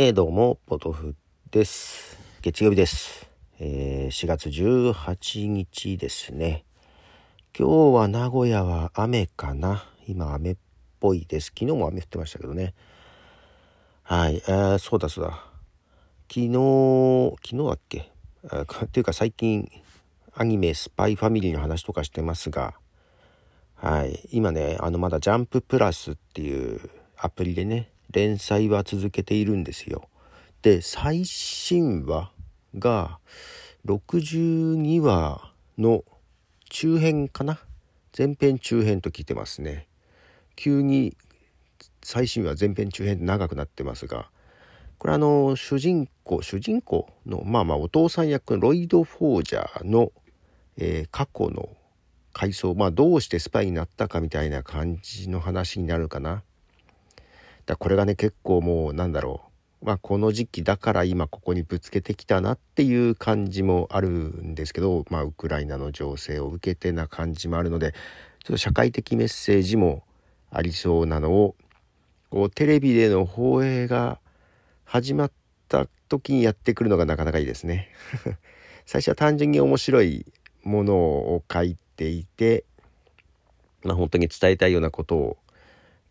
えー、どうも、ポトフです。月曜日です。えー、4月18日ですね。今日は名古屋は雨かな。今雨っぽいです。昨日も雨降ってましたけどね。はい、えー、そうだそうだ。昨日、昨日だっけ？っていうか最近、アニメスパイファミリーの話とかしてますが、はい、今ね、あのまだジャンププラスっていうアプリでね、連載は続けているんですよ。で最新話が62話の中編かな？前編中編と聞いてますね。急に最新話前編中編長くなってますがこれあの主人公主人公のまあまあお父さん役のロイド・フォージャーの、えー、過去の回想まあどうしてスパイになったかみたいな感じの話になるかな。だこれがね結構もうなんだろう。まあこの時期だから今ここにぶつけてきたなっていう感じもあるんですけどまあウクライナの情勢を受けてな感じもあるのでちょっと社会的メッセージもありそうなのをこうテレビでの放映が始まった時にやってくるのがなかなかいいですね。最初は単純に面白いものを書いていてまあ本当に伝えたいようなことを。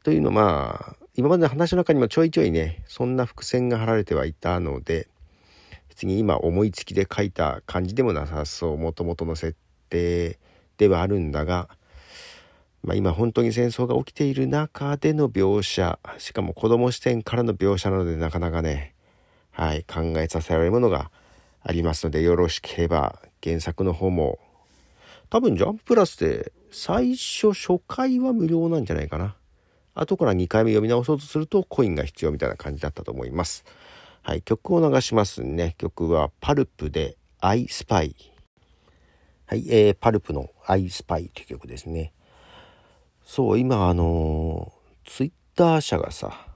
というのまあ今までの話の中にもちょいちょいねそんな伏線が張られてはいたので別に今思いつきで書いた感じでもなさそうもともとの設定ではあるんだが、まあ、今本当に戦争が起きている中での描写しかも子供視点からの描写なのでなかなかね、はい、考えさせられるものがありますのでよろしければ原作の方も多分ジャンププラスで最初初回は無料なんじゃないかな。後から2回目読み直そうとするとコインが必要みたいな感じだったと思います。はい、曲を流しますね。曲はパルプで I Spy。はい、えー、パルプの I Spy という曲ですね。そう、今あのー、ツイッター社がさ、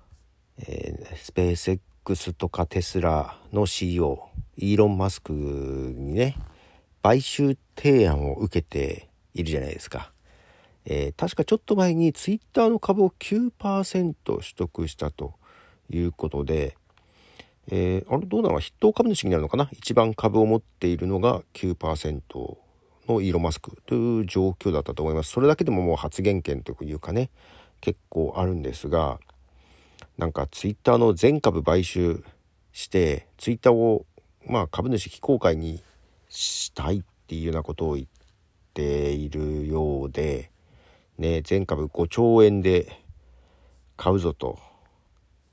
えー、スペース X とかテスラの CEO、イーロン・マスクにね、買収提案を受けているじゃないですか。えー、確かちょっと前にツイッターの株を9%取得したということで、えー、あれどうなの筆頭株主になるのかな一番株を持っているのが9%のイーロン・マスクという状況だったと思います。それだけでももう発言権というかね結構あるんですがなんかツイッターの全株買収してツイッターをまあ株主非公開にしたいっていうようなことを言っているようでね、全株5兆円で買うぞと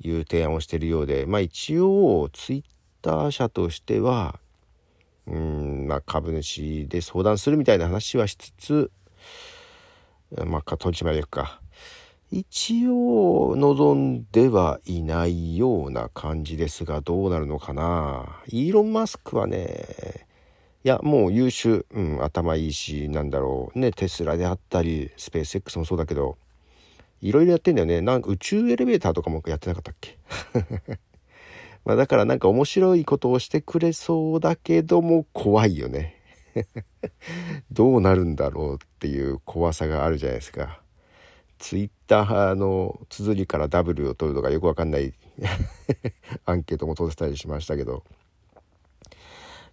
いう提案をしているようで、まあ一応ツイッター社としては、うん、まあ株主で相談するみたいな話はしつつ、まあ取締役か。一応望んではいないような感じですがどうなるのかなイーロン・マスクはねいやもう優秀、うん、頭いいしなんだろう。ねテスラであったりスペース X もそうだけどいろいろやってんだよね。なんか宇宙エレベーターとかもやってなかったっけ？まあだからなんか面白いことをしてくれそうだけども怖いよね。どうなるんだろうっていう怖さがあるじゃないですか。ツイッターの綴りから W を取るとかよくわかんない。アンケートも取ってたりしましたけど。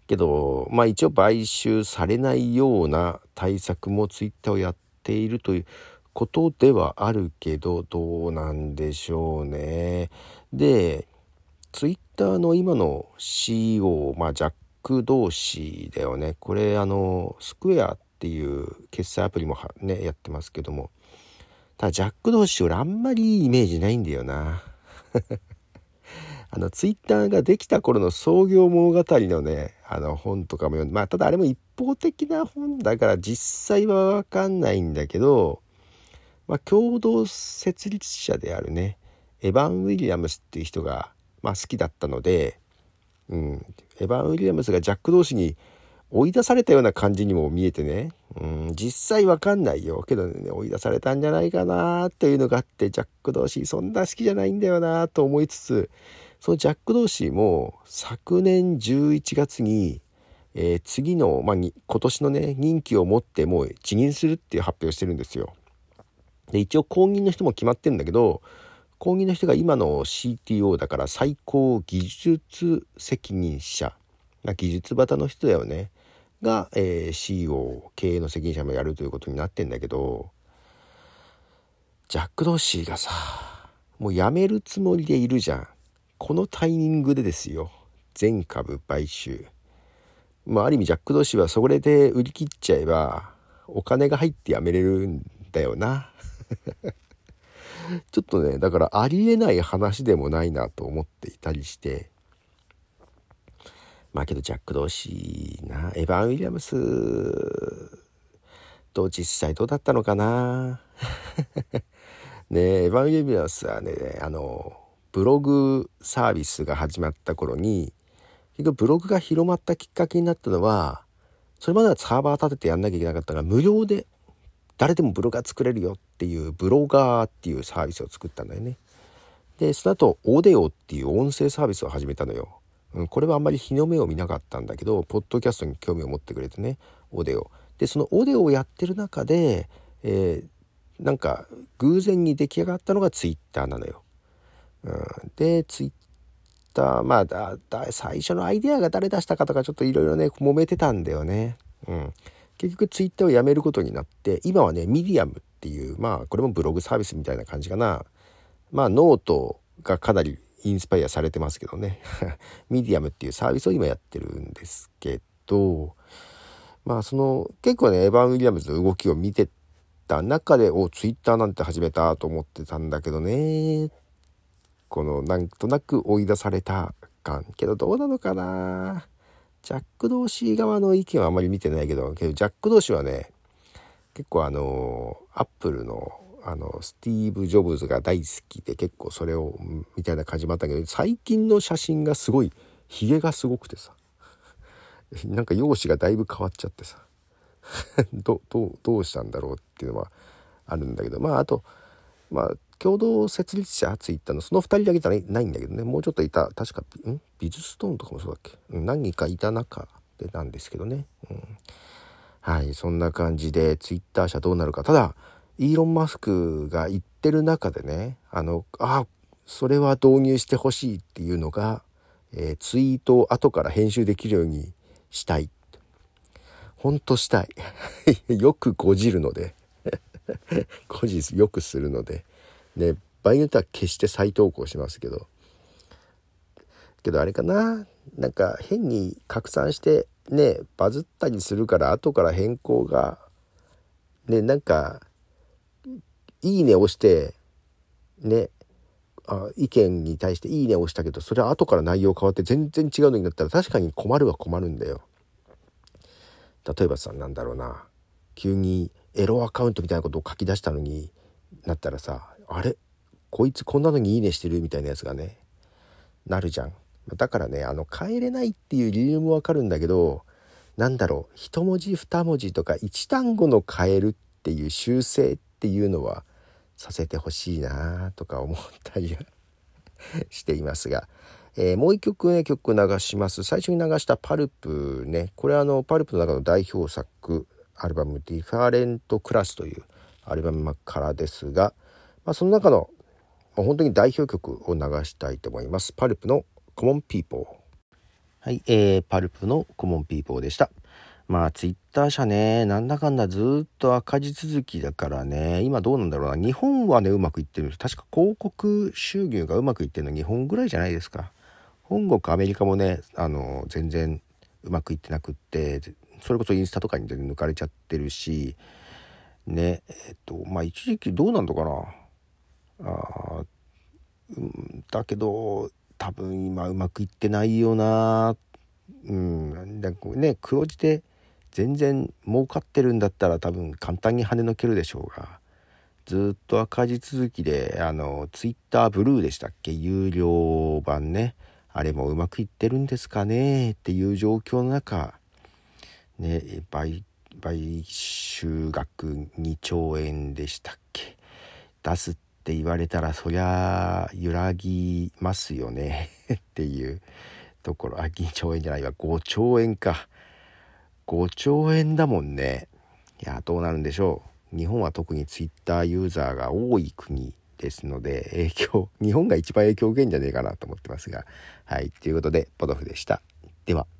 けど、まあ一応買収されないような対策もツイッターをやっているということではあるけど、どうなんでしょうね。で、ツイッターの今の CEO、まあジャック同士だよね。これあの、スクエアっていう決済アプリもね、やってますけども。ただジャック同士俺あんまりいいイメージないんだよな。あの、ツイッターができた頃の創業物語のね、あの本とかも読んで、まあ、ただあれも一方的な本だから実際は分かんないんだけど、まあ、共同設立者であるね、エヴァン・ウィリアムスっていう人が、まあ、好きだったので、うん、エヴァン・ウィリアムスがジャック同士に追い出されたような感じにも見えてね、うん、実際わかんないよ。けどね追い出されたんじゃないかなっていうのがあってジャック同士そんな好きじゃないんだよなと思いつつそのジャック・ドーシーも昨年11月に、えー、次の、まあ、今年のね任期を持ってもう辞任するっていう発表してるんですよ。で一応後任の人も決まってるんだけど後任の人が今の CTO だから最高技術責任者。技術型の人だよね。が、えー、CEO 経営の責任者もやるということになってんだけどジャック・ドーシーがさもう辞めるつもりでいるじゃん。このタイミングでですよ。全株買収。まあある意味ジャック・ドーシーはそれで売り切っちゃえばお金が入って辞めれるんだよな。ちょっとねだからありえない話でもないなと思っていたりしてまあけどジャック・ドーシーなエヴァン・ウィリアムスと実際どうだったのかな ねエヴァン・ウィリアムスはねあのブログサービスが始まった頃に結局ブログが広まったきっかけになったのはそれまではサーバー立ててやんなきゃいけなかったから無料で誰でもブロガー作れるよっていうブロガーっていうサービスを作ったんだよね。でその後オーデオっていう音声サービスを始めたのよ。うん、これはあんまり日の目を見なかったんだけどポッドキャストに興味を持ってくれてねオデオ。でそのオデオをやってる中で、えー、なんか偶然に出来上がったのがツイッターなのよ。うん、でツイッターまあだだ最初のアイデアが誰出したかとかちょっといろいろね揉めてたんだよね。うん、結局ツイッターをやめることになって今はねミディアムっていうまあこれもブログサービスみたいな感じかなまあノートがかなりインスパイアされてますけどね。ミディアムっていうサービスを今やってるんですけどまあその結構ねエヴァン・ウィリアムズの動きを見てた中でおツイッターなんて始めたと思ってたんだけどね。このなんとなく追い出された感。けどどうなのかな。ジャック同士側の意見はあまり見てないけどけどジャック同士はね結構あのアップルのあのスティーブ・ジョブズが大好きで結構それをみたいな感じもあったけど最近の写真がすごいヒゲがすごくてさ。なんか容姿がだいぶ変わっちゃってさ。どどどうしたんだろうっていうのはあるんだけど。まああとまあ共同設立者ツイッターのその2人だけじゃないんだけどね。もうちょっといた確かん？ビズストーンとかもそうだっけ、何かいた中でなんですけどね、うん、はいそんな感じでツイッター社どうなるか。ただイーロン・マスクが言ってる中でねあのあそれは導入してほしいっていうのが、えー、ツイートを後から編集できるようにしたい。ほんとしたい。よくこじるので。こじよくするので。ね場合によっては決して再投稿しますけど。けどあれかな？なんか変に拡散してねバズったりするから後から変更がねなんか「いいね」押してねあ意見に対して「いいね」押したけどそれは後から内容変わって全然違うのになったら確かに困るは困るんだよ。例えばさなんだろうな。急にエロアカウントみたいなことを書き出したのになったらさあれ？こいつこんなのにいいねしてる？みたいなやつがねなるじゃん。だからねあの変えれないっていう理由もわかるんだけどなんだろう。一文字二文字とか一単語の変えるっていう修正っていうのはさせてほしいなとか思ったり していますが、えー、もう一曲ね曲流します最初に流した「パルプねこれはあのパルプの中の代表作アルバム「ディファレント・クラス」というアルバムからですがまあ、その中の本当に代表曲を流したいと思います。パルプのコモンピーポー。はい、えー、パルプのコモンピーポーでした。まあツイッター社ね、なんだかんだずっと赤字続きだからね、今どうなんだろうな。日本はね、うまくいってる。確か広告収入がうまくいってるの日本ぐらいじゃないですか。本国アメリカもね、あの、全然うまくいってなくって、それこそインスタとかに抜かれちゃってるし、ね、えっと、まあ一時期どうなんのかな。あうんだけど多分今うまくいってないよなうんだね黒字で全然儲かってるんだったら多分簡単に跳ねのけるでしょうがずっと赤字続きであのツイッターブルーでしたっけ？有料版ね。あれもうまくいってるんですかね？っていう状況の中ね買買収額2兆円でしたっけ？出すって言われたらそりゃ揺らぎますよね。っていうところ。あ2兆円じゃないわ。5兆円か。5兆円だもんね。いやどうなるんでしょう。日本は特にツイッターユーザーが多い国ですので影響日本が一番影響を受けんじゃねえかなと思ってますが。はいということでポドフでした。では。